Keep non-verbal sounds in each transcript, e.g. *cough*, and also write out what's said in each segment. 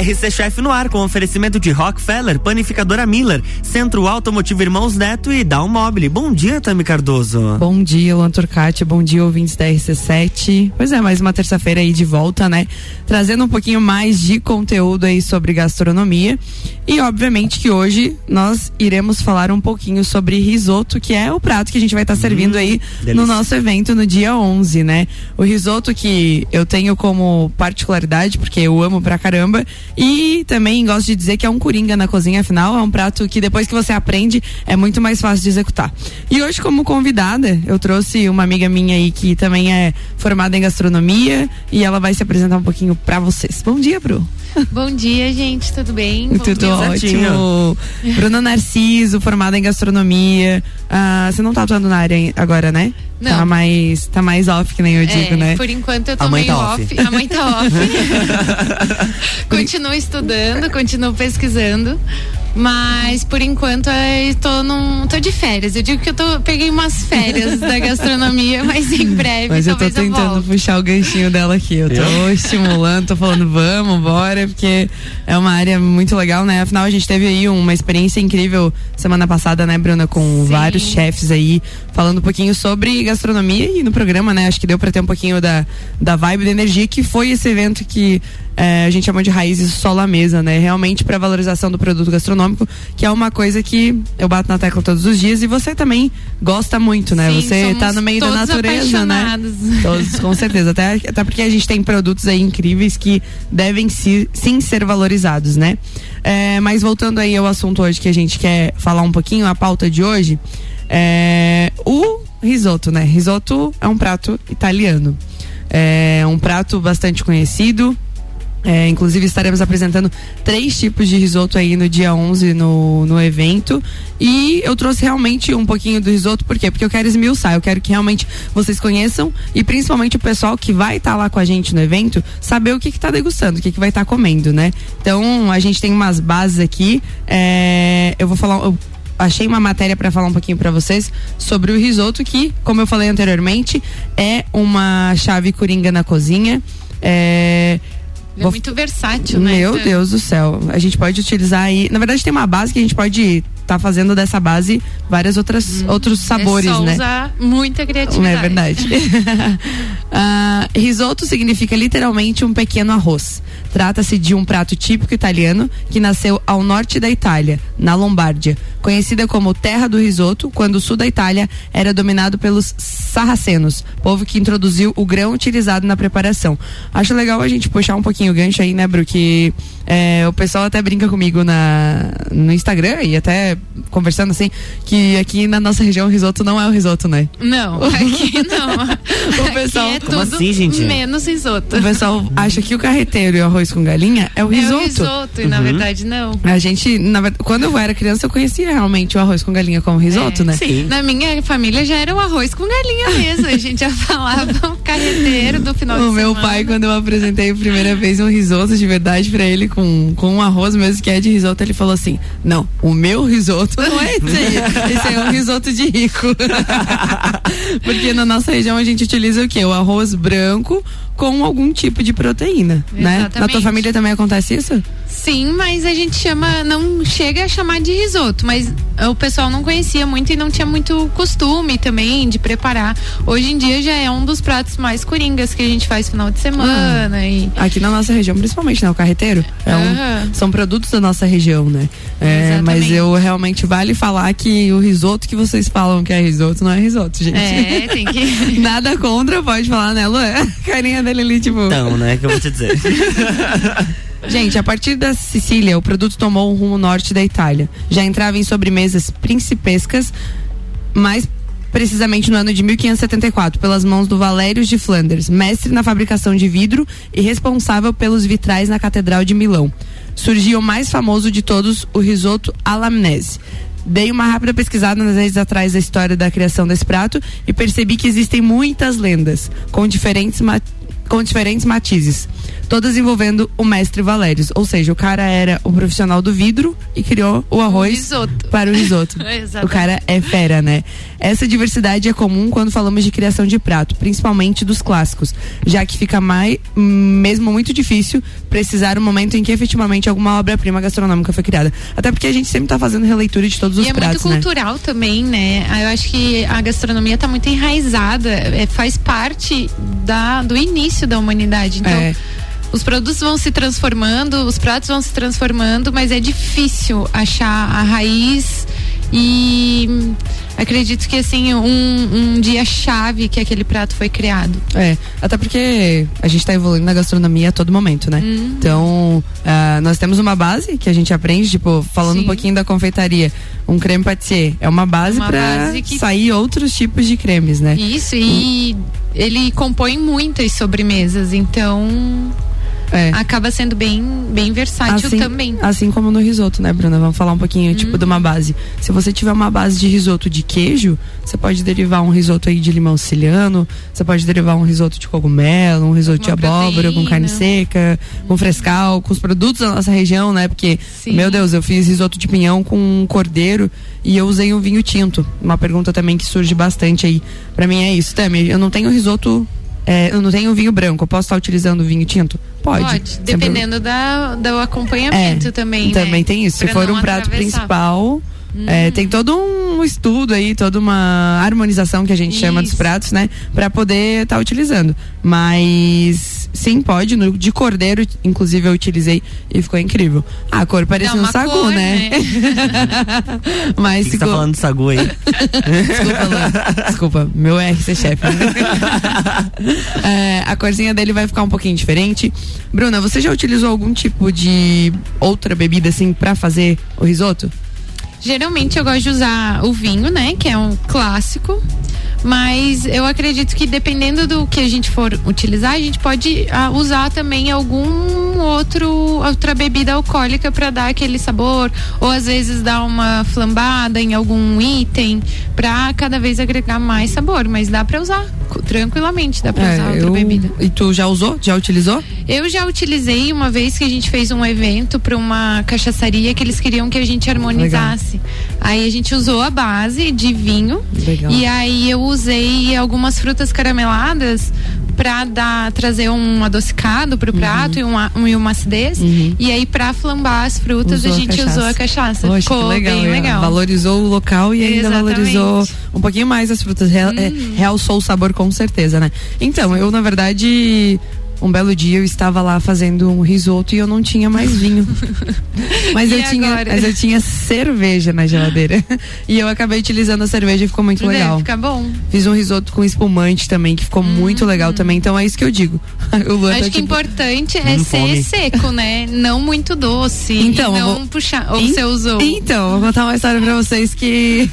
RC Chef no ar com oferecimento de Rockefeller, Panificadora Miller, Centro Automotivo Irmãos Neto e Down Mobile. Bom dia, Tami Cardoso. Bom dia, Luan Turcati. Bom dia, ouvintes da RC7. Pois é, mais uma terça-feira aí de volta, né? Trazendo um pouquinho mais de conteúdo aí sobre gastronomia. E obviamente que hoje nós iremos falar um pouquinho sobre risoto, que é o prato que a gente vai estar tá servindo hum, aí delícia. no nosso evento no dia 11, né? O risoto que eu tenho como particularidade, porque eu amo pra caramba, e também gosto de dizer que é um coringa na cozinha, afinal, é um prato que depois que você aprende é muito mais fácil de executar. E hoje, como convidada, eu trouxe uma amiga minha aí que também é formada em gastronomia e ela vai se apresentar um pouquinho para vocês. Bom dia, Bru. *laughs* Bom dia, gente, tudo bem? Tudo dia. ótimo. Bruna Narciso, formada em gastronomia. Ah, você não tá atuando na área agora, né? Não. Tá mais, tá mais off, que nem eu digo, é, né? Por enquanto eu tô meio tá off. off. A mãe tá off. *laughs* continuo estudando, continuo pesquisando. Mas por enquanto eu tô, num, tô de férias. Eu digo que eu tô, peguei umas férias da *laughs* gastronomia, mas em breve. Mas eu tô tentando eu puxar o ganchinho dela aqui. Eu tô estimulando, tô falando, vamos, bora, porque é uma área muito legal, né? Afinal, a gente teve aí uma experiência incrível semana passada, né, Bruna, com Sim. vários chefes aí, falando um pouquinho sobre gastronomia e no programa, né? Acho que deu pra ter um pouquinho da, da vibe, da energia, que foi esse evento que é, a gente chama de raízes só à mesa, né? Realmente para valorização do produto gastronômico, que é uma coisa que eu bato na tecla todos os dias e você também gosta muito, né? Sim, você tá no meio da natureza, né? *laughs* Todos, com certeza. Até, até porque a gente tem produtos aí incríveis que devem sim ser valorizados, né? É, mas voltando aí ao assunto hoje que a gente quer falar um pouquinho, a pauta de hoje, é, o risoto, né? Risoto é um prato italiano. É um prato bastante conhecido, é, inclusive estaremos apresentando três tipos de risoto aí no dia 11 no, no evento. E eu trouxe realmente um pouquinho do risoto, por quê? Porque eu quero esmiuçar, eu quero que realmente vocês conheçam e principalmente o pessoal que vai estar tá lá com a gente no evento, saber o que está degustando, o que, que vai estar tá comendo, né? Então a gente tem umas bases aqui. É, eu vou falar. Eu achei uma matéria para falar um pouquinho para vocês sobre o risoto, que, como eu falei anteriormente, é uma chave coringa na cozinha. É é muito versátil, né? Meu Deus do céu. A gente pode utilizar aí. Na verdade, tem uma base que a gente pode tá fazendo dessa base várias outras hum, outros sabores, é só né? Usar muita criatividade. É verdade. uh, *laughs* *laughs* risoto significa literalmente um pequeno arroz. Trata-se de um prato típico italiano que nasceu ao norte da Itália, na Lombardia, conhecida como Terra do Risoto, quando o sul da Itália era dominado pelos sarracenos, povo que introduziu o grão utilizado na preparação. Acho legal a gente puxar um pouquinho o gancho aí, né, Bru, que é, o pessoal até brinca comigo na, no Instagram e até conversando assim, que aqui na nossa região o risoto não é o risoto, né? Não, *laughs* aqui não. o pessoal. Aqui é Como assim, gente? Menos risoto. O pessoal acha que o carreteiro e o arroz com galinha é o risoto. É o risoto, e na uhum. verdade não. A gente, na, quando eu era criança, eu conhecia realmente o arroz com galinha como risoto, é, né? Sim. Na minha família já era o arroz com galinha mesmo. A gente já *laughs* falava o carreteiro do final o de semana. O meu pai, quando eu apresentei a primeira vez um risoto de verdade pra ele com, com um arroz mesmo que é de risoto, ele falou assim: Não, o meu risoto não é esse aí. Esse é um risoto de rico. *laughs* Porque na nossa região a gente utiliza o quê? O arroz branco com algum tipo de proteína, Exatamente. né? Na tua família também acontece isso? Sim, mas a gente chama, não chega a chamar de risoto, mas o pessoal não conhecia muito e não tinha muito costume também de preparar. Hoje em dia já é um dos pratos mais coringas que a gente faz final de semana. Ah, e... Aqui na nossa região, principalmente, né? O carreteiro. É um, são produtos da nossa região, né? É, mas eu realmente vale falar que o risoto que vocês falam que é risoto não é risoto, gente. É, tem que. *laughs* Nada contra, pode falar, né, Lu? *laughs* Carinha dele ali, tipo. Então, né? Que eu vou te dizer. *laughs* Gente, a partir da Sicília, o produto tomou um rumo norte da Itália. Já entrava em sobremesas principescas, mais precisamente no ano de 1574, pelas mãos do Valério de Flanders, mestre na fabricação de vidro e responsável pelos vitrais na Catedral de Milão. Surgiu o mais famoso de todos, o risoto alamnese. Dei uma rápida pesquisada nas redes atrás da história da criação desse prato e percebi que existem muitas lendas, com diferentes com diferentes matizes. todas envolvendo o mestre Valérios. Ou seja, o cara era o profissional do vidro e criou o arroz o para o risoto. *laughs* o cara é fera, né? Essa diversidade é comum quando falamos de criação de prato, principalmente dos clássicos, já que fica mais, mesmo muito difícil precisar o momento em que efetivamente alguma obra-prima gastronômica foi criada. Até porque a gente sempre está fazendo releitura de todos e os é pratos. É muito cultural né? também, né? Eu acho que a gastronomia está muito enraizada, é, faz parte da, do início da humanidade. Então. É os produtos vão se transformando, os pratos vão se transformando, mas é difícil achar a raiz e acredito que assim um, um dia chave que aquele prato foi criado. É, até porque a gente está evoluindo na gastronomia a todo momento, né? Uhum. Então uh, nós temos uma base que a gente aprende, tipo falando Sim. um pouquinho da confeitaria, um creme patissier é uma base para que... sair outros tipos de cremes, né? Isso e, e ele compõe muitas sobremesas, então é. acaba sendo bem, bem versátil assim, também. Assim como no risoto, né, Bruna? Vamos falar um pouquinho, tipo, de uma uhum. base. Se você tiver uma base de risoto de queijo, você pode derivar um risoto aí de limão siciliano, você pode derivar um risoto de cogumelo, um risoto uma de abóbora proteína. com carne seca, com frescal, com os produtos da nossa região, né? Porque, Sim. meu Deus, eu fiz risoto de pinhão com cordeiro e eu usei um vinho tinto. Uma pergunta também que surge bastante aí. Pra mim é isso, Tami. Eu não tenho risoto é, eu não tenho vinho branco, eu posso estar utilizando vinho tinto? Pode. Pode, dependendo da, do acompanhamento é, também. Também né? tem isso. Pra Se for um prato principal. Hum. É, tem todo um estudo aí, toda uma harmonização que a gente Isso. chama dos pratos, né? Pra poder estar tá utilizando. Mas sim, pode. No, de cordeiro, inclusive, eu utilizei e ficou incrível. Ah, a cor parecia um sagu, cor, né? né? *laughs* Mas que ficou... tá falando de sagu aí? Desculpa, Lu. Desculpa, meu RC chefe. *laughs* é, a corzinha dele vai ficar um pouquinho diferente. Bruna, você já utilizou algum tipo de outra bebida assim para fazer o risoto? Geralmente eu gosto de usar o vinho, né? Que é um clássico. Mas eu acredito que dependendo do que a gente for utilizar, a gente pode uh, usar também algum outro outra bebida alcoólica para dar aquele sabor, ou às vezes dar uma flambada em algum item para cada vez agregar mais sabor, mas dá para usar tranquilamente, dá para é, usar outra eu... bebida. E tu já usou? Já utilizou? Eu já utilizei uma vez que a gente fez um evento para uma cachaçaria que eles queriam que a gente harmonizasse. Legal. Aí a gente usou a base de vinho Legal. e aí eu usei algumas frutas carameladas para dar trazer um adocicado pro prato uhum. e, uma, um, e uma acidez. Uhum. E aí para flambar as frutas usou a gente a usou a cachaça. Poxa, Ficou legal, bem é. legal. Valorizou o local e ainda Exatamente. valorizou um pouquinho mais as frutas. Real, é, uhum. realçou o sabor com certeza, né? Então, eu na verdade um belo dia eu estava lá fazendo um risoto e eu não tinha mais vinho. *laughs* mas, eu tinha, mas eu tinha cerveja na geladeira. *laughs* e eu acabei utilizando a cerveja e ficou muito Deve legal. Fica bom. Fiz um risoto com espumante também, que ficou hum, muito legal hum. também. Então é isso que eu digo. *laughs* o Acho tá, que tipo, importante é ser fome. seco, né? Não muito doce. Então, não vou... puxar. Ou in... você usou? Então, vou contar uma história pra vocês que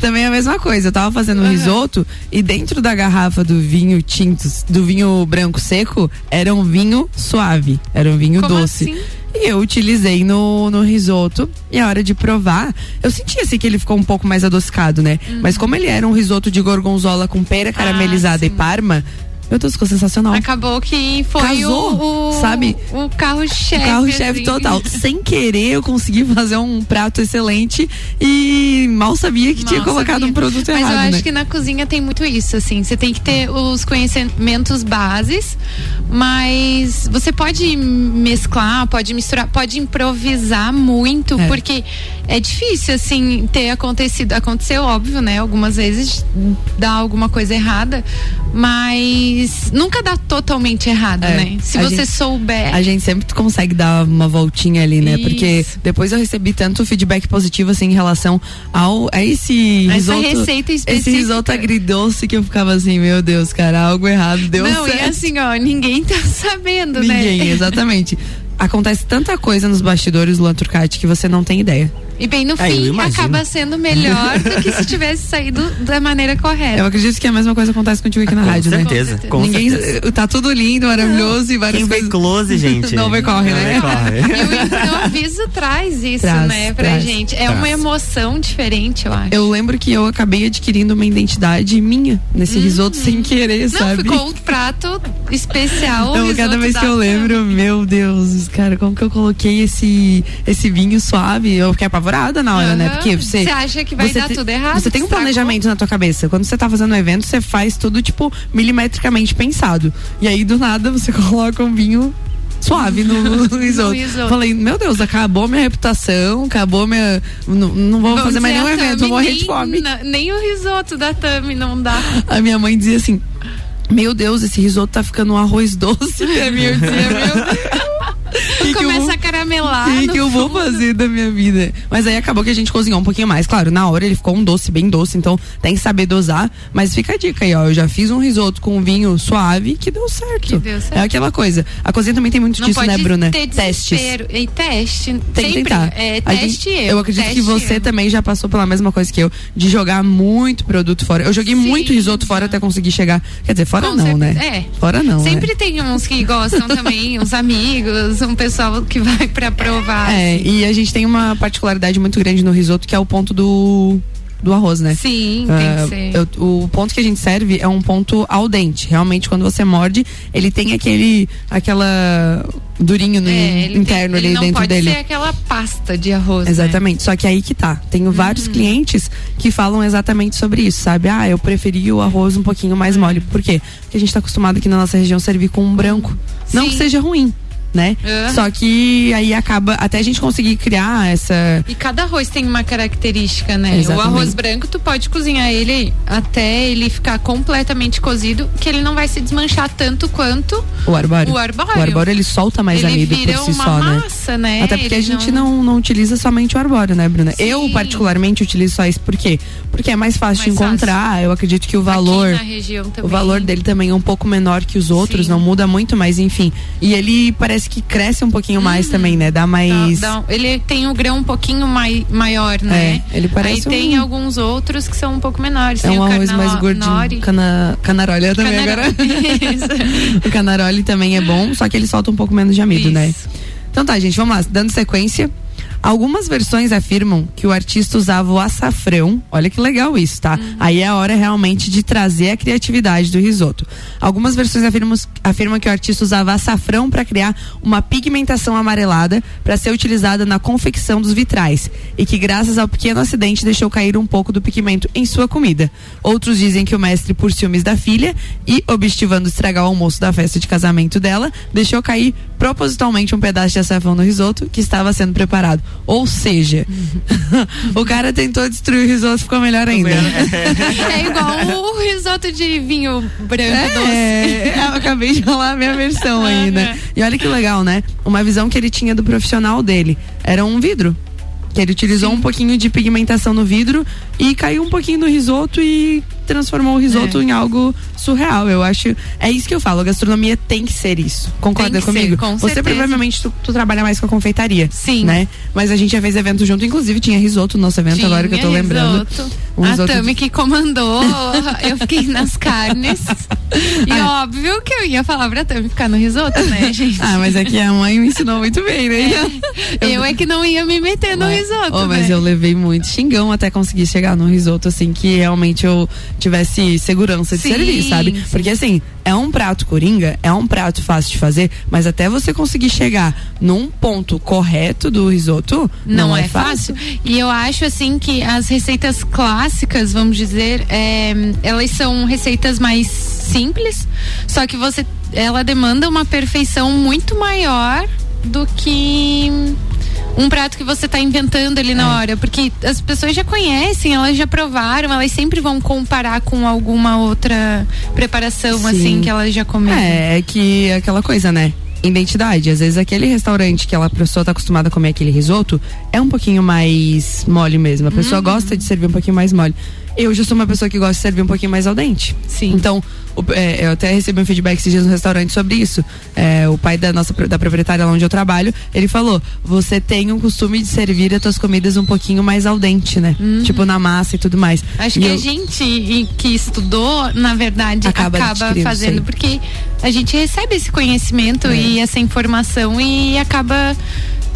também é a mesma coisa. Eu tava fazendo um uhum. risoto e dentro da garrafa do vinho tinto, do vinho branco seco, era um vinho suave, era um vinho Como doce. Assim? E eu utilizei no, no risoto. E a hora de provar, eu senti assim que ele ficou um pouco mais adocicado, né? Uhum. Mas como ele era um risoto de gorgonzola com pera caramelizada ah, e parma, meu Deus, ficou sensacional. Acabou que foi Casou, o, o, sabe? O carro-chefe. O carro-chefe assim. total. Sem querer, eu consegui fazer um prato excelente e mal sabia que mal tinha colocado sabia. um produto Mas errado. Mas eu acho né? que na cozinha tem muito isso, assim. Você tem que ter os conhecimentos bases, mas você pode mesclar, pode misturar, pode improvisar muito, é. porque é difícil, assim, ter acontecido. Aconteceu, óbvio, né? Algumas vezes dá alguma coisa errada, mas nunca dá totalmente errado, é, né? Se você gente, souber. A gente sempre consegue dar uma voltinha ali, né? Isso. Porque depois eu recebi tanto feedback positivo, assim, em relação ao, a esse risoto. Essa receita específica. Esse risoto agridoce que eu ficava assim, meu Deus, cara, algo errado deu Não, certo. e assim, ó, ninguém tá *laughs* sabendo, ninguém, né? Ninguém, exatamente. Acontece tanta coisa nos bastidores, Luan Turcati, que você não tem ideia. E bem no é, fim acaba sendo melhor do que se tivesse saído da maneira correta. Eu acredito que a mesma coisa acontece contigo aqui na com rádio, certeza, né? Com Ninguém certeza. tá tudo lindo, maravilhoso e várias Quem coisas. vê close, *laughs* gente. Não vê corre, né? corre. E o improviso traz isso, Traz, né, pra traz, gente. É traz. uma emoção diferente, eu acho. Eu lembro que eu acabei adquirindo uma identidade minha nesse risoto sem querer, Não, sabe? ficou um prato especial. Então, cada vez que eu lembro, meu Deus, cara, como que eu coloquei esse, esse vinho suave? Eu fiquei apavorada na hora, né? Aham. Porque você. Você acha que vai você dar te- tudo errado? Você tem um planejamento na tua cabeça. Quando você tá fazendo um evento, você faz tudo, tipo, milimetricamente pensado. E aí, do nada, você *laughs* coloca um vinho suave *laughs* no, no risoto. risoto. Falei, meu Deus, acabou minha reputação, acabou minha. Não, não vou Vão fazer mais nenhum evento, vou morrer de fome. na- Nem o risoto da Tami não dá. A minha mãe dizia assim: Meu Deus, esse risoto tá ficando um arroz doce. E a minha eu dizia, meu Deus. *laughs* que caramelar. O que, eu vou fazer da minha vida? Mas aí acabou que a gente cozinhou um pouquinho mais. Claro, na hora ele ficou um doce, bem doce, então tem que saber dosar. Mas fica a dica aí, ó. Eu já fiz um risoto com vinho suave que deu certo. Que deu certo. É aquela coisa. A cozinha também tem muito Não disso, né, Bruna? ter Testes. E teste. Tem que tentar. É, teste gente- eu. Eu acredito que você eu. também já passou pela mesma coisa que eu, de jogar muito produto fora. Eu joguei Sim, muito risoto fora até conseguir chegar. Quer dizer, fora Com não, né? certeza. É. Fora não. né? Sempre tem uns que gostam também, uns amigos, um pessoal que vai pra provar. É, assim. e a gente tem uma particularidade muito grande no risoto, que é o ponto do, do arroz, né? Sim, Ah, tem que ser. eu- o ponto que a gente serve é um ponto al dente. Realmente, quando você morde, ele tem aquele aquela durinho no É, interno tem, ali não dentro pode dele. ser aquela pasta de arroz. né? Exatamente. Só que aí que tá. Tenho vários Uhum. clientes que falam exatamente sobre isso, sabe? Ah, eu preferi o arroz um pouquinho mais Uhum. mole. Por quê? Porque a gente tá acostumado aqui na nossa região servir com um branco. Não Sim. que seja ruim, né? Uhum. Só que aí acaba até a gente conseguir criar essa E cada arroz tem uma característica, né? Exatamente. O arroz branco, tu pode cozinhar ele até ele ficar completamente cozido, que ele não vai se desmanchar tanto quanto o arbóreo. o arbóreo. O arbóreo ele solta mais ele amido por si só, né? Né? Até porque a gente não... Não, utiliza somente o arbóreo, né, Bruna? Sim. Eu, particularmente, utilizo só isso. Por quê? Porque é mais fácil de Mais encontrar. Eu acredito que o valor. O valor dele também é um pouco menor que os outros, Sim. não muda muito, mas enfim. E ele parece que cresce um pouquinho mais também, né? Dá mais. Dá- dá- ele tem o grão um pouquinho mai, maior, né? É, ele parece Aí tem um- alguns outros que são um pouco menores. É tem um arroz mais gordinho. nori. Cana... Canarolha também Canara- agora. *laughs* *laughs* o canaroli também é bom, só que ele solta um pouco menos de amido, Isso. né? Então tá, gente, vamos lá. Dando sequência. Algumas versões afirmam que o artista usava o açafrão. Olha que legal isso, tá? Uhum. Aí é a hora realmente de trazer a criatividade do risoto. Algumas versões afirmam, afirmam que o artista usava açafrão para criar uma pigmentação amarelada para ser utilizada na confecção dos vitrais e que graças ao pequeno acidente deixou cair um pouco do pigmento em sua comida. Outros dizem que o mestre, por ciúmes da filha e obstivando estragar o almoço da festa de casamento dela, deixou cair propositalmente um pedaço de açafrão no risoto que estava sendo preparado. Ou seja, *laughs* o cara tentou destruir o risoto, ficou melhor ainda. É igual o risoto de vinho branco doce. É, eu acabei de falar a minha versão né? E olha que legal, né? Uma visão que ele tinha do profissional dele. Era um vidro. Que ele utilizou um pouquinho de pigmentação no vidro e caiu um pouquinho no risoto e transformou o risoto É. em algo surreal. Eu acho. É isso que eu falo. A gastronomia tem que ser isso. Concorda que comigo? ser, com Você certeza. provavelmente tu, tu trabalha mais com a confeitaria. Sim. Né? Mas a gente já fez evento junto, inclusive tinha risoto no nosso evento agora que eu tô Tinha lembrando. risoto. Um a risoto Tami que comandou, eu fiquei nas carnes. E Ah. óbvio que eu ia falar pra Tami ficar no risoto, né, *laughs* gente? Ah, mas aqui a mãe me ensinou muito bem, né? Eu é que não ia me meter no Mas- risoto, Oh, mas né? eu levei muito xingão até conseguir chegar no risoto, assim, que realmente eu tivesse segurança de Sim, servir, sabe? sim. Porque assim, é um prato coringa, é um prato fácil de fazer, mas até você conseguir chegar num ponto correto do risoto, não, é, fácil. E eu acho assim que as receitas clássicas, vamos dizer, é, elas são receitas mais simples, só que você ela demanda uma perfeição muito maior do que um prato que você está inventando ali na É. hora, porque as pessoas já conhecem, elas já provaram, elas sempre vão comparar com alguma outra preparação Sim. assim que elas já comeram. É, é que é aquela coisa, né? Identidade. Às vezes aquele restaurante que aquela pessoa tá acostumada a comer aquele risoto é um pouquinho mais mole mesmo. A pessoa gosta de servir um pouquinho mais mole. Eu já sou uma pessoa que gosta de servir um pouquinho mais ao dente. Sim. Então, o, é, eu até recebi um feedback esses dias no restaurante sobre isso. É, o pai da nossa da proprietária onde eu trabalho, ele falou: você tem o costume de servir as tuas comidas um pouquinho mais ao dente, né? Uhum. Tipo na massa e tudo mais. Acho e que eu, a gente que estudou, na verdade, acaba, acaba fazendo, porque a gente recebe esse conhecimento é. e essa informação e acaba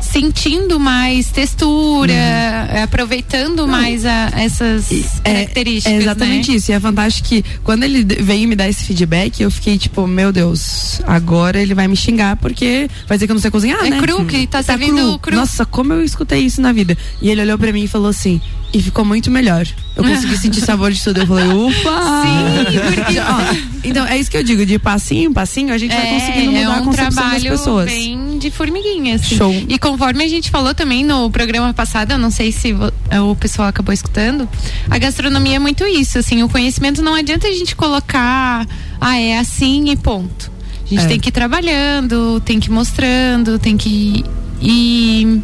sentindo mais textura, uhum. aproveitando Não. mais a, essas é, características. É exatamente né? isso. E é fantástico que quando ele veio me dar esse feedback, eu fiquei tipo, meu Deus, agora ele vai me xingar porque vai dizer que eu não sei cozinhar, é né? É cru, que tá, tá servindo cru. cru. Nossa, como eu escutei isso na vida. E ele olhou para mim e falou assim: e ficou muito melhor. Eu consegui *laughs* sentir sabor de tudo. Eu falei, ufa! Sim, porque... *laughs* Ó, então, é isso que eu digo, de passinho em passinho, a gente é, vai conseguindo mudar é um a concepção das pessoas. bem de formiguinha, assim. Show. E conforme a gente falou também no programa passado, eu não sei se o pessoal acabou escutando, a gastronomia é muito isso, assim, o conhecimento não adianta a gente colocar, ah, é assim e ponto. A gente é. tem que ir trabalhando, tem que ir mostrando, tem que ir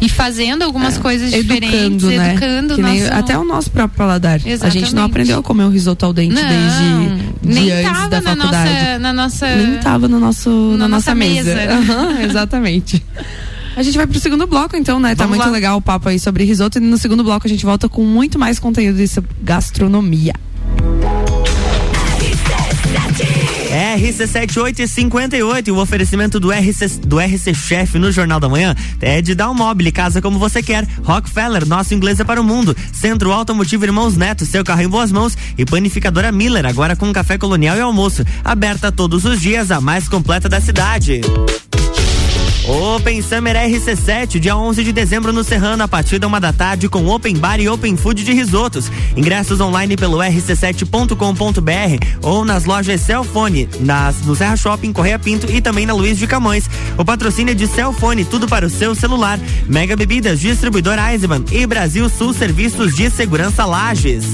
e fazendo algumas é, coisas educando, diferentes, né? educando nosso... até o nosso próprio paladar. Exatamente. A gente não aprendeu a comer um risoto ao dente não, desde de antes da na faculdade. Nossa, na nossa nem tava no nosso na, na nossa, nossa mesa. mesa. *laughs* Uhum, exatamente. A gente vai pro segundo bloco, então, né? Tá Vamos muito lá. legal o papo aí sobre risoto. E no segundo bloco a gente volta com muito mais conteúdo de gastronomia. RC7858, o oferecimento do RC, do RC Chef no Jornal da Manhã é de Dalmobile, casa como você quer. Rockefeller, nosso inglês é para o mundo. Centro Automotivo Irmãos Neto, seu carro em boas mãos. E panificadora Miller, agora com café colonial e almoço. Aberta todos os dias, a mais completa da cidade. Open Summer RC7, dia 11 de dezembro no Serrano, a partir da uma da tarde, com Open Bar e Open Food de risotos. Ingressos online pelo rc7.com.br ou nas lojas Cellfone, nas, no Serra Shopping, Correia Pinto e também na Luiz de Camões. O patrocínio é de Cellfone, tudo para o seu celular. Mega Bebidas, distribuidor Eisenbahn e Brasil Sul Serviços de Segurança Lages.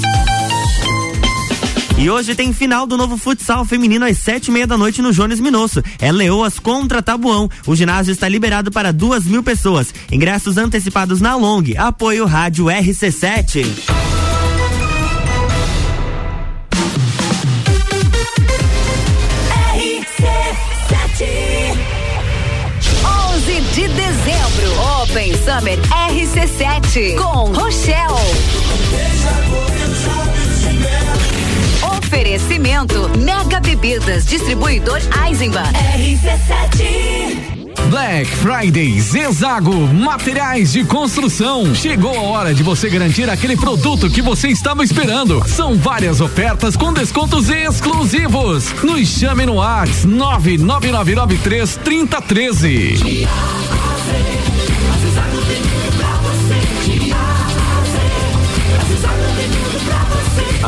E hoje tem final do novo futsal feminino às sete e meia da noite no Jones Minosso. É Leoas contra Tabuão. O ginásio está liberado para duas mil pessoas. Ingressos antecipados na Long. Apoio Rádio RC7. de dezembro. Open Summer RC7 com Rochelle. Oferecimento Mega Bebidas, distribuidor Eisenbahn. RC7. Black Friday Zezago Materiais de Construção. Chegou a hora de você garantir aquele produto que você estava esperando. São várias ofertas com descontos exclusivos. Nos chame no Ax 99993 3013.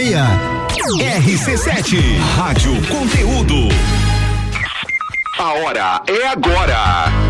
RC7 Rádio Conteúdo. A hora é agora.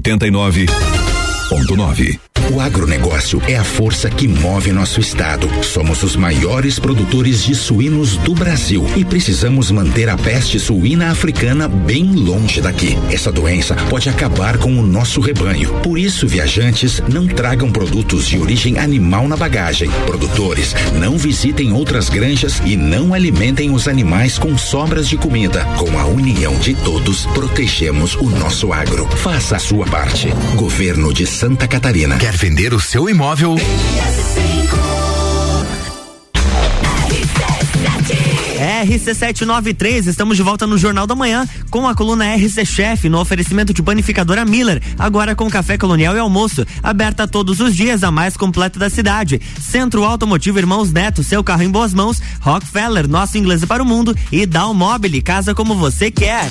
89.9 o agronegócio é a força que move nosso estado. Somos os maiores produtores de suínos do Brasil e precisamos manter a peste suína africana bem longe daqui. Essa doença pode acabar com o nosso rebanho. Por isso, viajantes, não tragam produtos de origem animal na bagagem. Produtores, não visitem outras granjas e não alimentem os animais com sobras de comida. Com a união de todos, protegemos o nosso agro. Faça a sua parte. Governo de Santa Catarina. Quer vender o seu imóvel? RC793, estamos de volta no Jornal da Manhã com a coluna RC Chef no oferecimento de panificadora Miller, agora com café colonial e almoço, aberta todos os dias, a mais completa da cidade. Centro Automotivo Irmãos Neto, seu carro em boas mãos, Rockefeller, nosso inglês para o mundo e Dalmobile, casa como você quer.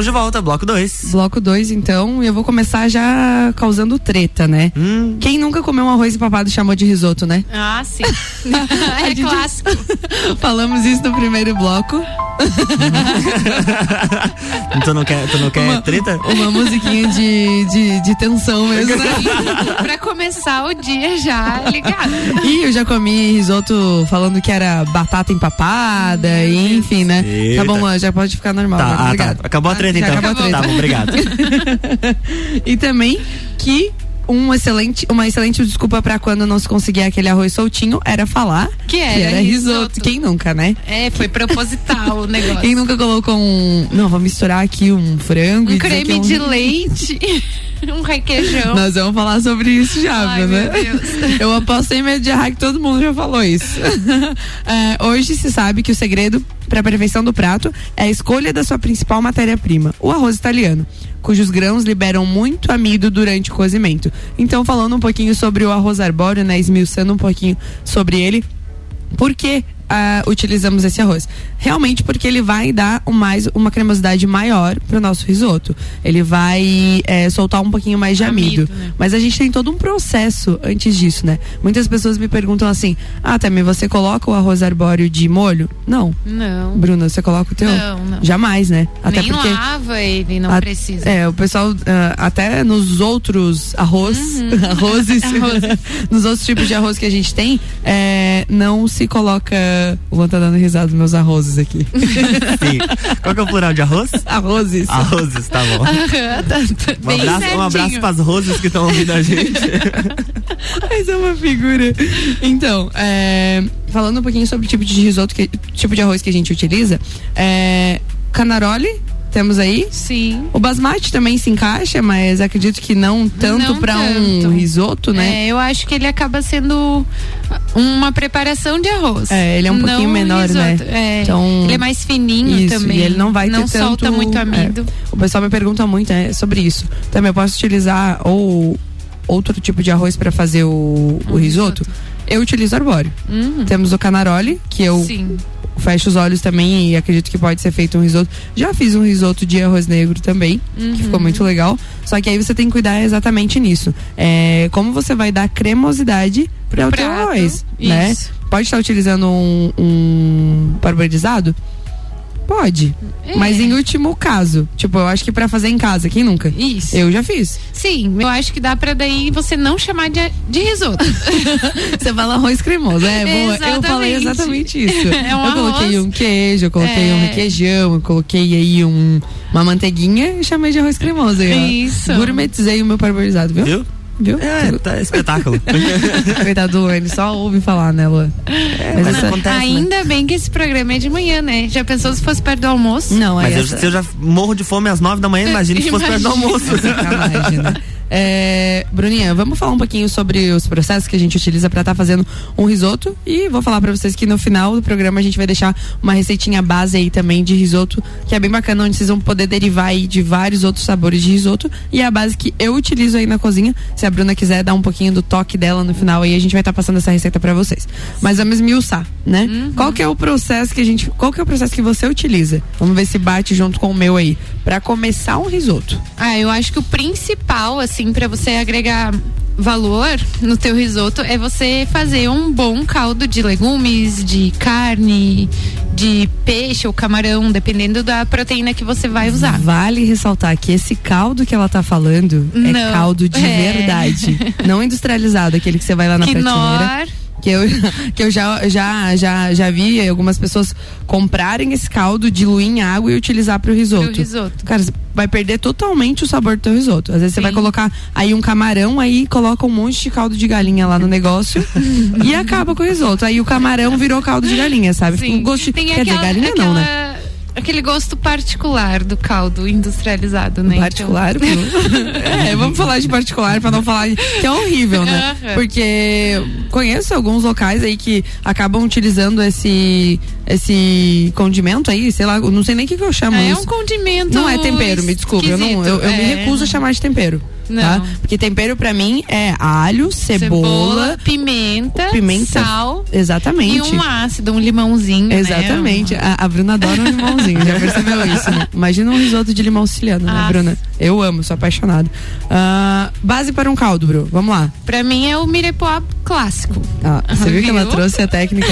Estamos de volta, bloco 2. Bloco 2, então, e eu vou começar já causando treta, né? Hum. Quem nunca comeu um arroz empapado chamou de risoto, né? Ah, sim. *laughs* é clássico. *laughs* Falamos isso no primeiro bloco. *laughs* tu não quer, tu não quer uma, treta? Uma musiquinha de, de, de tensão mesmo. Né? pra começar o dia já ligado. E eu já comi risoto falando que era batata empapada, hum, e, enfim, né? Eita. Tá bom, já pode ficar normal. Tá, ah, tá. Acabou a treta Já então. acabou a treta. Tá bom, obrigado. *laughs* e também que um excelente, uma excelente desculpa para quando não se conseguia aquele arroz soltinho era falar que era, que era risoto. risoto. Quem nunca, né? É, foi proposital o *laughs* negócio. Quem nunca colocou um. Não, vou misturar aqui um frango. Um e creme é um... de *laughs* leite. *laughs* um requeijão. Nós vamos falar sobre isso já, Ai, né? *laughs* Eu aposto sem medo de errar que todo mundo já falou isso. *laughs* É, hoje se sabe que o segredo para a perfeição do prato é a escolha da sua principal matéria-prima, o arroz italiano, cujos grãos liberam muito amido durante o cozimento. Então, falando um pouquinho sobre o arroz arbóreo, né, esmiuçando um pouquinho sobre ele, por que uh, utilizamos esse arroz? Realmente porque ele vai dar um mais, uma cremosidade maior para o nosso risoto. Ele vai é, soltar um pouquinho mais de amido. Amido, né? Mas a gente tem todo um processo antes disso, né? Muitas pessoas me perguntam assim: Ah, também você coloca o arroz arbóreo de molho? Não. Não. Bruna, você coloca o teu? Não, não. Jamais, né? Até Nem porque. lava ele, não a- precisa. É, o pessoal, ah, até nos outros arroz, *laughs* arrozes, Arrozes. *laughs* nos outros tipos de arroz que a gente tem, é, não se coloca. O Luan tá dando risada dos meus arrozes aqui. *laughs* Sim. Qual que é o plural de arroz? arrozes. Arrozes, tá bom. *laughs* Aham, tá- tá Um bem abraço, um abraço pras roses que estão ouvindo a *laughs* gente. Mas é uma figura. Então, é, falando um pouquinho sobre o tipo de risoto, que, tipo de arroz que a gente utiliza, é, canaroli, temos aí. Sim. O basmati também se encaixa, mas acredito que não tanto Não para um risoto, né? É, eu acho que ele acaba sendo uma preparação de arroz. É, ele é um não pouquinho menor, né? risoto. É, Então, ele é mais fininho Isso, também. e ele não vai não ter solta tanto, muito amido. é, o pessoal me pergunta muito né, sobre isso. Também eu posso utilizar ou outro tipo de arroz para fazer o, o Um risoto. Eu utilizo arbóreo. Uhum. Temos o canaroli, que eu Sim. fecho os olhos também e acredito que pode ser feito um risoto. Já fiz um risoto de arroz negro também, que ficou muito legal. Só que aí você tem que cuidar exatamente nisso. É, como você vai dar cremosidade para o teu arroz, né? isso. Pode estar utilizando um, um parboilizado? Pode. É. Mas em último caso, tipo, eu acho que pra fazer em casa, quem nunca? Isso. Eu já fiz. Sim, eu acho que dá pra daí você não chamar de, de risoto. *laughs* Você fala arroz cremoso, é boa. Eu falei Exatamente. exatamente *laughs* isso. É um eu coloquei arroz. um queijo, eu coloquei um É. requeijão, eu coloquei aí um, uma manteiguinha e chamei de arroz cremoso. Aí. Isso. Gourmetizei o meu parboilizado, viu? Viu? Viu? É, tá espetáculo. Coitado do Luan, ele só ouve falar, né, Luan? É, Mas mas essa- acontece, né? Ainda bem que esse programa é de manhã, né? Já pensou se fosse perto do almoço? Não, aí Mas eu, essa- se eu já morro de fome às nove da manhã, imagina se fosse perto do almoço. Né? *laughs* É, Bruninha, vamos falar um pouquinho sobre os processos que a gente utiliza para estar fazendo um risoto e vou falar para vocês que no final do programa a gente vai deixar uma receitinha base aí também de risoto, que é bem bacana, onde vocês vão poder derivar aí de vários outros sabores de risoto e é a base que eu utilizo aí na cozinha. Se a Bruna quiser dar um pouquinho do toque dela no final aí, a gente vai estar passando essa receita para vocês. Mas vamos esmiuçar, né? Qual que é o processo que a gente, qual que é o processo que você utiliza? Vamos ver se bate junto com o meu aí, para começar um risoto. Ah, eu acho que o principal, assim, pra você agregar valor no teu risoto é você fazer um bom caldo de legumes, de carne, de peixe ou camarão, dependendo da proteína que você vai usar. Vale ressaltar que esse caldo que ela tá falando é Não, caldo de é. verdade. *laughs* Não industrializado, aquele que você vai lá na prateleira. Que eu, que eu já, já, já, já vi algumas pessoas comprarem esse caldo, diluir em água e utilizar pro risoto. Pro risoto. Cara, você vai perder totalmente o sabor do teu risoto. Às vezes você Sim. vai colocar aí um camarão, aí coloca um monte de caldo de galinha lá no negócio *laughs* e acaba com o risoto. Aí o camarão virou caldo de galinha, sabe? Fica um gosto de, Tem quer aquela, dizer, galinha não, né? Aquele gosto particular do caldo industrializado, né? Particular? pô. *laughs* é, vamos falar de particular pra não falar de- que é horrível, né? Porque conheço alguns locais aí que acabam utilizando esse esse condimento aí, sei lá, não sei nem o que, que eu chamo Então, é isso. um condimento. Não é tempero, me desculpe, eu, não, eu, eu me é. recuso a chamar de tempero. Tá? Não. Porque tempero pra mim é alho, cebola, pimenta, pimenta, sal exatamente. e um ácido, um limãozinho. né? Exatamente. A, a Bruna adora um limãozinho, já percebeu isso, né? Imagina um risoto de limão siciliano, né, Ah. Bruna? Eu amo, sou apaixonada. Ah, base para um caldo, Bru. Vamos lá. Pra mim é o mirepoix clássico. Ah, você viu que ela Viu? trouxe a técnica?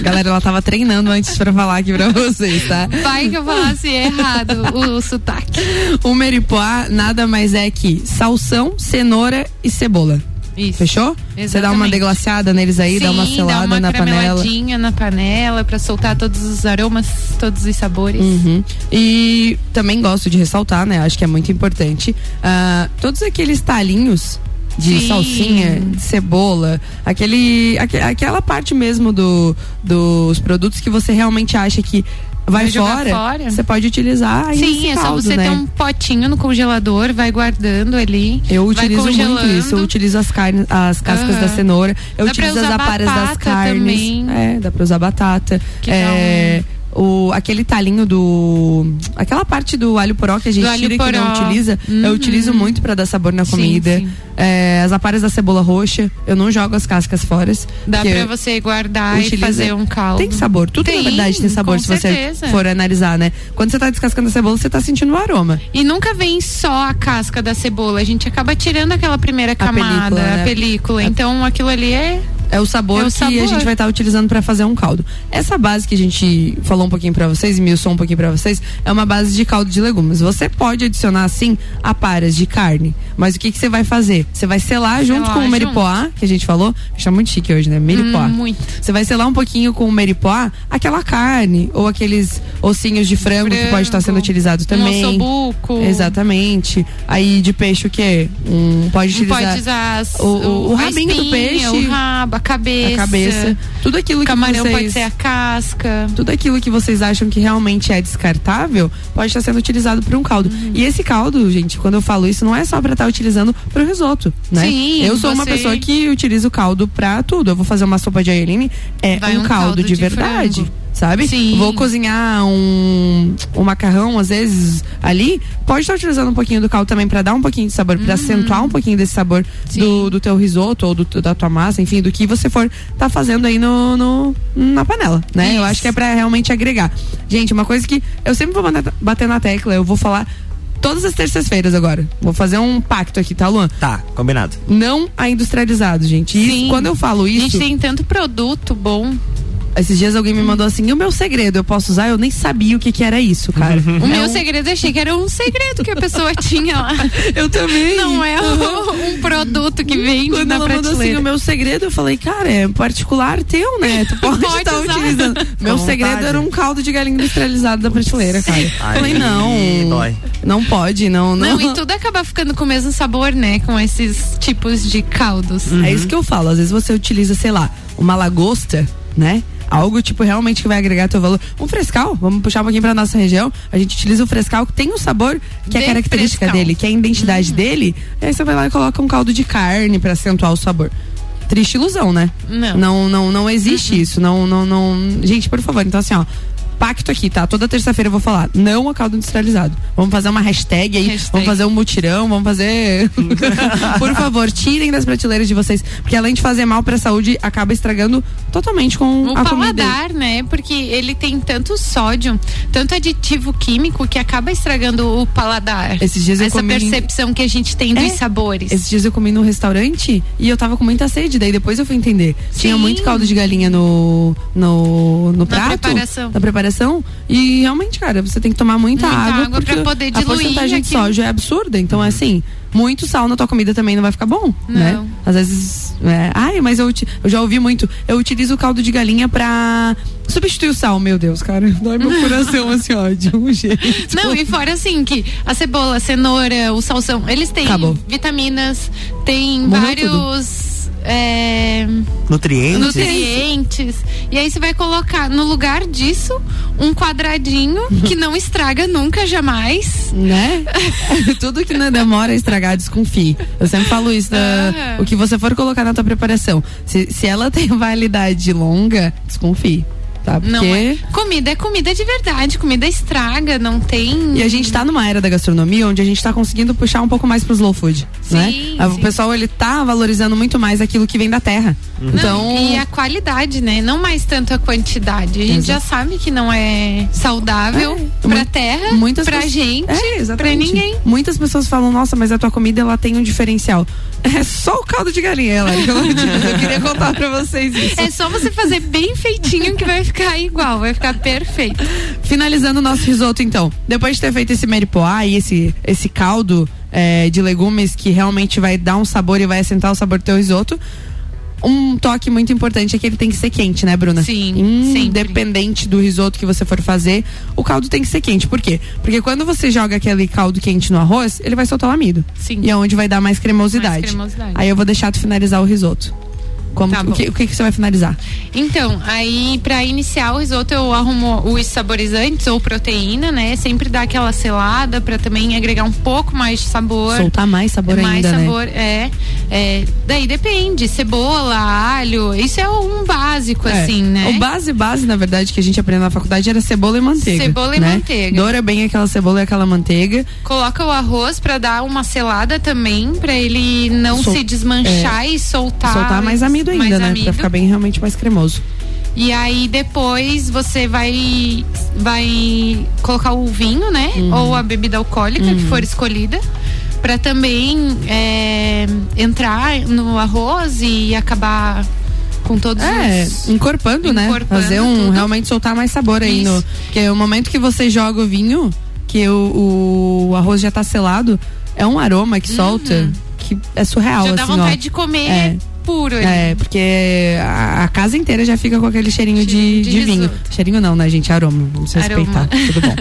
Galera, ela tava treinando antes pra falar aqui pra vocês, tá? Vai que eu falasse errado o, sotaque. *laughs* O meripoá nada mais é que salsão, cenoura e cebola. Isso. Fechou? Você dá uma Exatamente. deglaciada neles aí, dá uma Sim, selada dá uma na panela. na panela pra soltar todos os aromas, todos os sabores. Uhum. E também gosto de ressaltar, né? Acho que é muito importante. ah, todos aqueles talinhos de Sim. salsinha, de cebola, aquele, aque- aquela parte mesmo do, dos produtos que você realmente acha que vai fora, fora. você pode utilizar Sim, é só você né? ter um potinho no congelador, vai guardando ali. Eu utilizo muito isso. Eu utilizo as carnes, as cascas Aham. da cenoura. Eu Dá utilizo as aparas das carnes. também. É, dá pra usar batata. Que é, o, aquele talinho do. Aquela parte do alho poró que a gente tira e que não utiliza, eu Uhum. utilizo muito pra dar sabor na Sim, comida. sim. É, as aparas da cebola roxa, eu não jogo as cascas fora. Dá pra você guardar e utiliza- fazer um caldo. Tem sabor, tudo na Tem, verdade tem sabor se você certeza. for analisar, né? Quando você tá descascando a cebola, você tá sentindo o aroma. E nunca vem só a casca da cebola. A gente acaba tirando aquela primeira camada, película, né? a película. Então aquilo ali é. É o sabor É o que a sabor. gente vai estar utilizando para fazer um caldo. Essa base que a gente falou um pouquinho para vocês, esmiuçou um pouquinho para vocês, é uma base de caldo de legumes. Você pode adicionar sim aparas de carne, mas o que que você vai fazer? Você vai selar junto Selar com o meripoá, que a gente falou. Está muito chique hoje, né? Meripoá. Hum, muito. Você vai selar um pouquinho com o meripoá aquela carne ou aqueles ossinhos de frango, que pode estar sendo utilizado também. Um ossobuco. Exatamente. Aí de peixe o quê? Um, pode utilizar pode usar o, o, o a rabinho do espinha, peixe, o rabo, a cabeça. a cabeça, tudo aquilo que Camarão vocês, pode ser a casca. tudo aquilo que vocês acham que realmente é descartável pode estar sendo utilizado para um caldo. Uhum. E esse caldo, gente, quando eu falo isso, não é só para estar utilizando para o risoto, né? Sim, eu sou uma você- pessoa que utiliza o caldo para tudo. Eu vou fazer uma sopa de aioli, é um, um caldo, caldo de, de verdade. frango. Sabe? Sim. Vou cozinhar um, um macarrão, às vezes, ali. Pode estar utilizando um pouquinho do caldo também para dar um pouquinho de sabor, para acentuar um pouquinho desse sabor do, do teu risoto ou do, da tua massa, enfim, do que você for tá fazendo aí no, no- na panela, né? Eu Isso. acho que é para realmente agregar. Gente, uma coisa que eu sempre vou bater- na tecla, eu vou falar todas as terças-feiras agora. Vou fazer um pacto aqui, tá, Luan? Tá, combinado. Não a industrializado, gente. Isso, Sim. quando eu falo A isso. gente tem tanto produto bom. Esses dias alguém me mandou assim, o meu segredo, eu posso usar? Eu nem sabia o que que era isso, cara. O É meu um- segredo eu achei que era um segredo que a pessoa *laughs* tinha lá. Eu também. Não é um, um produto que vende Quando na ela mandou assim, prateleira. o meu segredo, eu falei, cara, é particular teu, né? Tu *laughs* pode Pode estar usar. utilizando. Meu vontade. segredo era um caldo de galinha industrializado da prateleira, cara. Ai, falei, não. dói. Não pode, não, não. Não, e tudo acaba ficando com o mesmo sabor, né? Com esses tipos de caldos. É isso que eu falo. Às vezes você utiliza, sei lá, uma lagosta, né? Algo tipo realmente que vai agregar teu valor. Um frescal, vamos puxar um pouquinho pra nossa região. A gente utiliza o frescal que tem o sabor que é De característica frescal. dele, que é a identidade dele. E aí você vai lá e coloca um caldo de carne pra acentuar o sabor. Triste ilusão, né? Não. Não, não, não existe isso. Não, não, não. Gente, por favor, então assim, ó. Pacto aqui, tá? Toda terça-feira eu vou falar. Não a caldo industrializado. Vamos fazer uma hashtag aí. Hashtag. Vamos fazer um mutirão. Vamos fazer. *laughs* por favor, tirem das prateleiras de vocês. Porque além de fazer mal pra saúde, acaba estragando totalmente com O a comida. paladar, né? Porque ele tem tanto sódio, tanto aditivo químico que acaba estragando o paladar. Esses dias eu Essa comi- percepção que a gente tem dos É. sabores. Esses dias eu comi num restaurante e eu tava com muita sede. Daí depois eu fui entender. Tinha Sim. muito caldo de galinha no, no, no prato. preparação. Na preparação. E realmente, cara, você tem que tomar muita, Muita água. água pra porque poder A diluir porcentagem de aquilo. sódio é absurda. Então, assim, muito sal na tua comida também não vai ficar bom, né? Não. Às vezes. É, ai, mas eu, eu já ouvi muito. Eu utilizo o caldo de galinha pra substituir o sal. Meu Deus, cara. *laughs* Dói meu coração assim, ó, de um jeito. Não, e fora assim que a cebola, a cenoura, o salsão, eles têm Acabou. vitaminas, tem Morreu vários é, Nutrientes. nutrientes. E aí você vai colocar no lugar disso um quadradinho *laughs* que não estraga nunca, jamais. Né? *laughs* Tudo que não demora a estragar, desconfie. Eu sempre falo isso. da- Aham. o que você for colocar na tua preparação. Se, se ela tem validade longa, desconfie. Tá? Porque. Não é. Comida é comida de verdade, comida estraga, não tem. E a gente tá numa era da gastronomia onde a gente tá conseguindo puxar um pouco mais pro slow food, né? Sim, O sim. pessoal ele tá valorizando muito mais aquilo que vem da terra. Não, Então, e a qualidade, né? Não mais tanto a quantidade. A gente já sabe que não é saudável É, pra terra, muitas pra pessoas- gente, é, pra ninguém. Muitas pessoas falam, nossa, mas a tua comida ela tem um diferencial. *laughs* É só o caldo de galinha, ela. Eu queria contar pra vocês isso. É só você fazer bem feitinho que vai ficar igual, vai ficar perfeito. Finalizando o nosso risoto, então. Depois de ter feito esse meripoá e esse, esse caldo é, de legumes que realmente vai dar um sabor e vai assentar o sabor do teu risoto. Um toque muito importante é que ele tem que ser quente, né, Bruna? Sim, sempre. Independente do risoto que você for fazer, o caldo tem que ser quente. Por quê? Porque quando você joga aquele caldo quente no arroz, ele vai soltar o amido. Sim. E é onde vai dar mais cremosidade. Mais cremosidade. Aí eu vou deixar tu finalizar o risoto. Como, Tá o, que, o que que você vai finalizar? Então, aí pra iniciar o risoto eu arrumo os saborizantes ou proteína, né? Sempre dá aquela selada pra também agregar um pouco mais de sabor. Soltar mais sabor mais ainda, né? sabor, é, é. Daí depende, cebola, alho, isso é um básico, É. assim, né? O base, base, na verdade, que a gente aprendeu na faculdade era cebola e manteiga. Cebola e né? manteiga. Doura bem aquela cebola e aquela manteiga. Coloca o arroz pra dar uma selada também, pra ele não Sol- se desmanchar e soltar. soltar mais amido ainda, mais né? amido. Pra ficar bem realmente mais cremoso. E aí depois você vai vai colocar o vinho, né? Uhum. Ou a bebida alcoólica que for escolhida. Pra também é, entrar no arroz e acabar com todos É, os. encorpando, né? Fazer um, tudo. realmente soltar mais sabor aí. No, Isso. porque o momento que você joga o vinho, que o, o arroz já tá selado, é um aroma que solta que é surreal, Uhum. Já dá assim, vontade ó. de comer É. puro ali. É, porque a, a casa inteira já fica com aquele cheirinho de, Cheirinho de de vinho. risoto. Cheirinho não, né, gente? Aroma. Vamos Aroma. respeitar. Tudo bom.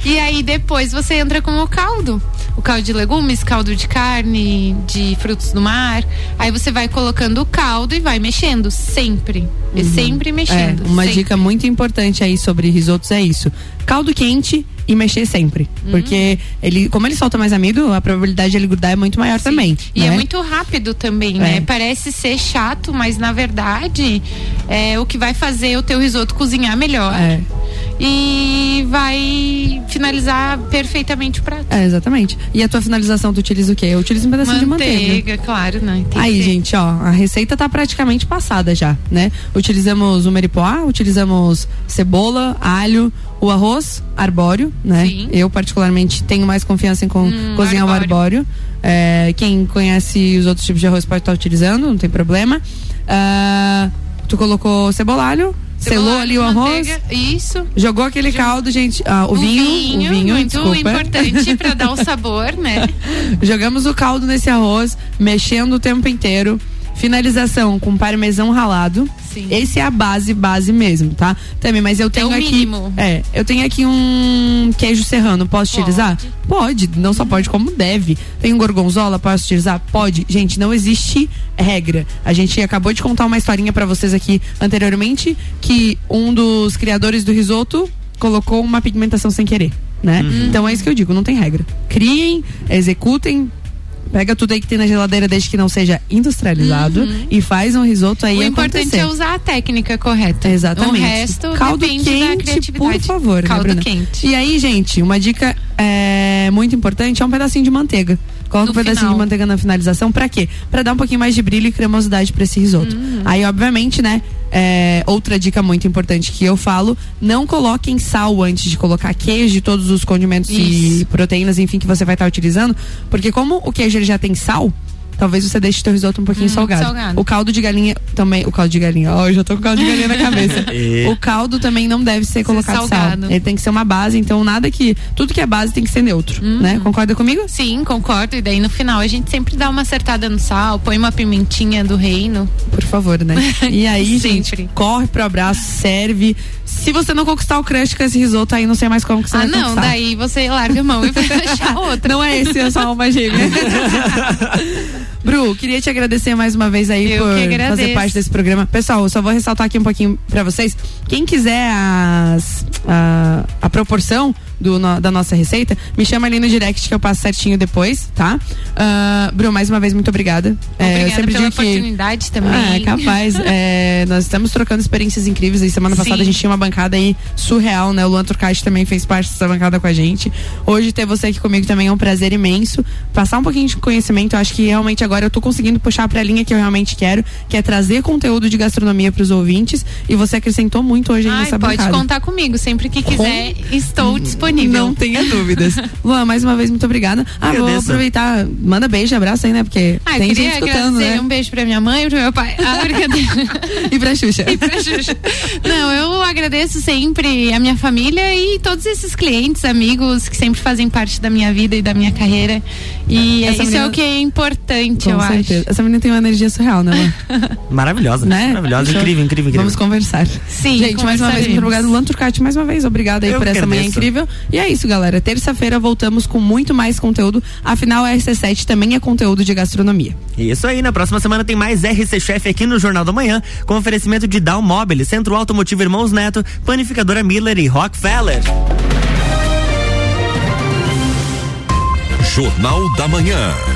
*laughs* E aí depois você entra com o caldo. O caldo de legumes, caldo de carne, de frutos do mar. Aí você vai colocando o caldo e vai mexendo sempre. E sempre mexendo. É, uma sempre. dica muito importante aí sobre risotos é isso. Caldo quente e mexer sempre. Hum. Porque ele, como ele solta mais amido, a probabilidade de ele grudar é muito maior também. E né? é muito rápido também, né? É. Parece ser chato, mas na verdade é o que vai fazer o teu risoto cozinhar melhor. É. E vai finalizar perfeitamente o prato. É, exatamente. E a tua finalização, tu utiliza o quê? Eu utilizo um pedacinho de manteiga. claro, né? Tem Aí, gente, ó, a receita tá praticamente passada já, né? Utilizamos o meripoá, utilizamos cebola, alho, o arroz arbóreo, né? Sim. Eu particularmente tenho mais confiança em com- Hum, cozinhar o arbóreo. É, quem conhece os outros tipos de arroz pode estar utilizando, não tem problema. Tu Tu colocou cebolalho, selou ali o arroz. Isso. Jogou aquele caldo, gente. Ah, o, O vinho, vinho, o vinho, muito desculpa. importante pra dar o *laughs* sabor, né? Jogamos o caldo nesse arroz, mexendo o tempo inteiro. Finalização com parmesão ralado. Sim. Esse é a base, base mesmo, tá? Também, mas eu tenho o aqui. mínimo. É, eu tenho aqui um queijo serrano. Posso Pode. utilizar? Pode. Não só pode, como deve. Tem um gorgonzola, posso utilizar? Pode. Gente, não existe regra. A gente acabou de contar uma historinha pra vocês aqui anteriormente que um dos criadores do risoto colocou uma pigmentação sem querer, né? Uhum. Então é isso que eu digo, não tem regra. Criem, executem, pega tudo aí que tem na geladeira desde que não seja industrializado e faz um risoto aí Uhum. o importante acontecer. é usar a técnica correta. Exatamente. O resto caldo quente, por favor, né, Caldo Bruna? quente. E aí, gente, uma dica é, muito importante é um pedacinho de manteiga. Coloca No um pedacinho final. de manteiga na finalização, pra quê? Pra dar um pouquinho mais de brilho e cremosidade pra esse risoto. Uhum. Aí, obviamente, né, é, outra dica muito importante que eu falo, não coloquem sal antes de colocar queijo e todos os condimentos e Isso. proteínas, enfim, que você vai estar utilizando, porque como o queijo ele já tem sal, Talvez você deixe o teu risoto um pouquinho Hum, salgado. salgado. O caldo de galinha também. O caldo de galinha. Ó, eu já tô com o caldo de galinha na cabeça. *laughs* E- O caldo também não deve ser colocado sal. salgado. Ele tem que ser uma base, então nada que. Tudo que é base tem que ser neutro, Uhum. né? Concorda comigo? Sim, concordo. E daí no final a gente sempre dá uma acertada no sal, põe uma pimentinha do reino. Por favor, né? E aí, *laughs* gente, corre pro abraço, serve. Se você não conquistar o crush com esse risoto, aí não sei mais como que você ah, vai não, conquistar. daí você larga a mão e vai *laughs* achar outra. Não é esse, é só uma gêmea. Bru, queria te agradecer mais uma vez aí Eu por fazer parte desse programa. Pessoal, eu só vou ressaltar aqui um pouquinho pra vocês. Quem quiser as, a, a proporção do, no- da nossa receita, me chama ali no direct que eu passo certinho depois, tá? Ah, Bru, mais uma vez, muito obrigada. É, eu Obrigada sempre pela digo que oportunidade também. ah, é capaz. É, nós estamos trocando experiências incríveis. E semana passada Sim. a gente tinha uma bancada aí surreal, né? O Luan Turcati também fez parte dessa bancada com a gente. Hoje ter você aqui comigo também é um prazer imenso. Passar um pouquinho de conhecimento, eu acho que realmente agora eu tô conseguindo puxar pra linha que eu realmente quero, que é trazer conteúdo de gastronomia pros ouvintes. E você acrescentou muito hoje Ai, nessa pode bancada. contar comigo. Sempre que quiser, estou disponível. Não tenha dúvidas. *laughs* Luan, mais uma vez, muito obrigada. Ah, vou aproveitar. Manda beijo, abraço aí, né? Porque Ah, eu tem queria gente escutando, né? um beijo pra minha mãe e pro meu pai. Ah, brincadeira. *laughs* E pra Xuxa. E pra Xuxa. Não, eu agradeço sempre a minha família e todos esses clientes, amigos que sempre fazem parte da minha vida e da minha carreira. E Essa isso menina- é o que é importante, Com eu certeza. acho. Essa menina tem uma energia surreal, né, Luan? *laughs* Maravilhosa. Né? Maravilhosa, Show. incrível, incrível, incrível. Vamos conversar. Sim, Gente, mais uma vez, muito obrigado. Luan Turcati, mais uma vez, obrigada aí Eu por essa manhã incrível. E é isso, galera. Terça-feira voltamos com muito mais conteúdo. Afinal, a RC7 também é conteúdo de gastronomia. Isso aí, na próxima semana tem mais RC Chef aqui no Jornal da Manhã, com oferecimento de Dow Mobile, Centro Automotivo Irmãos Neto, Panificadora Miller e Rockefeller. Jornal da Manhã.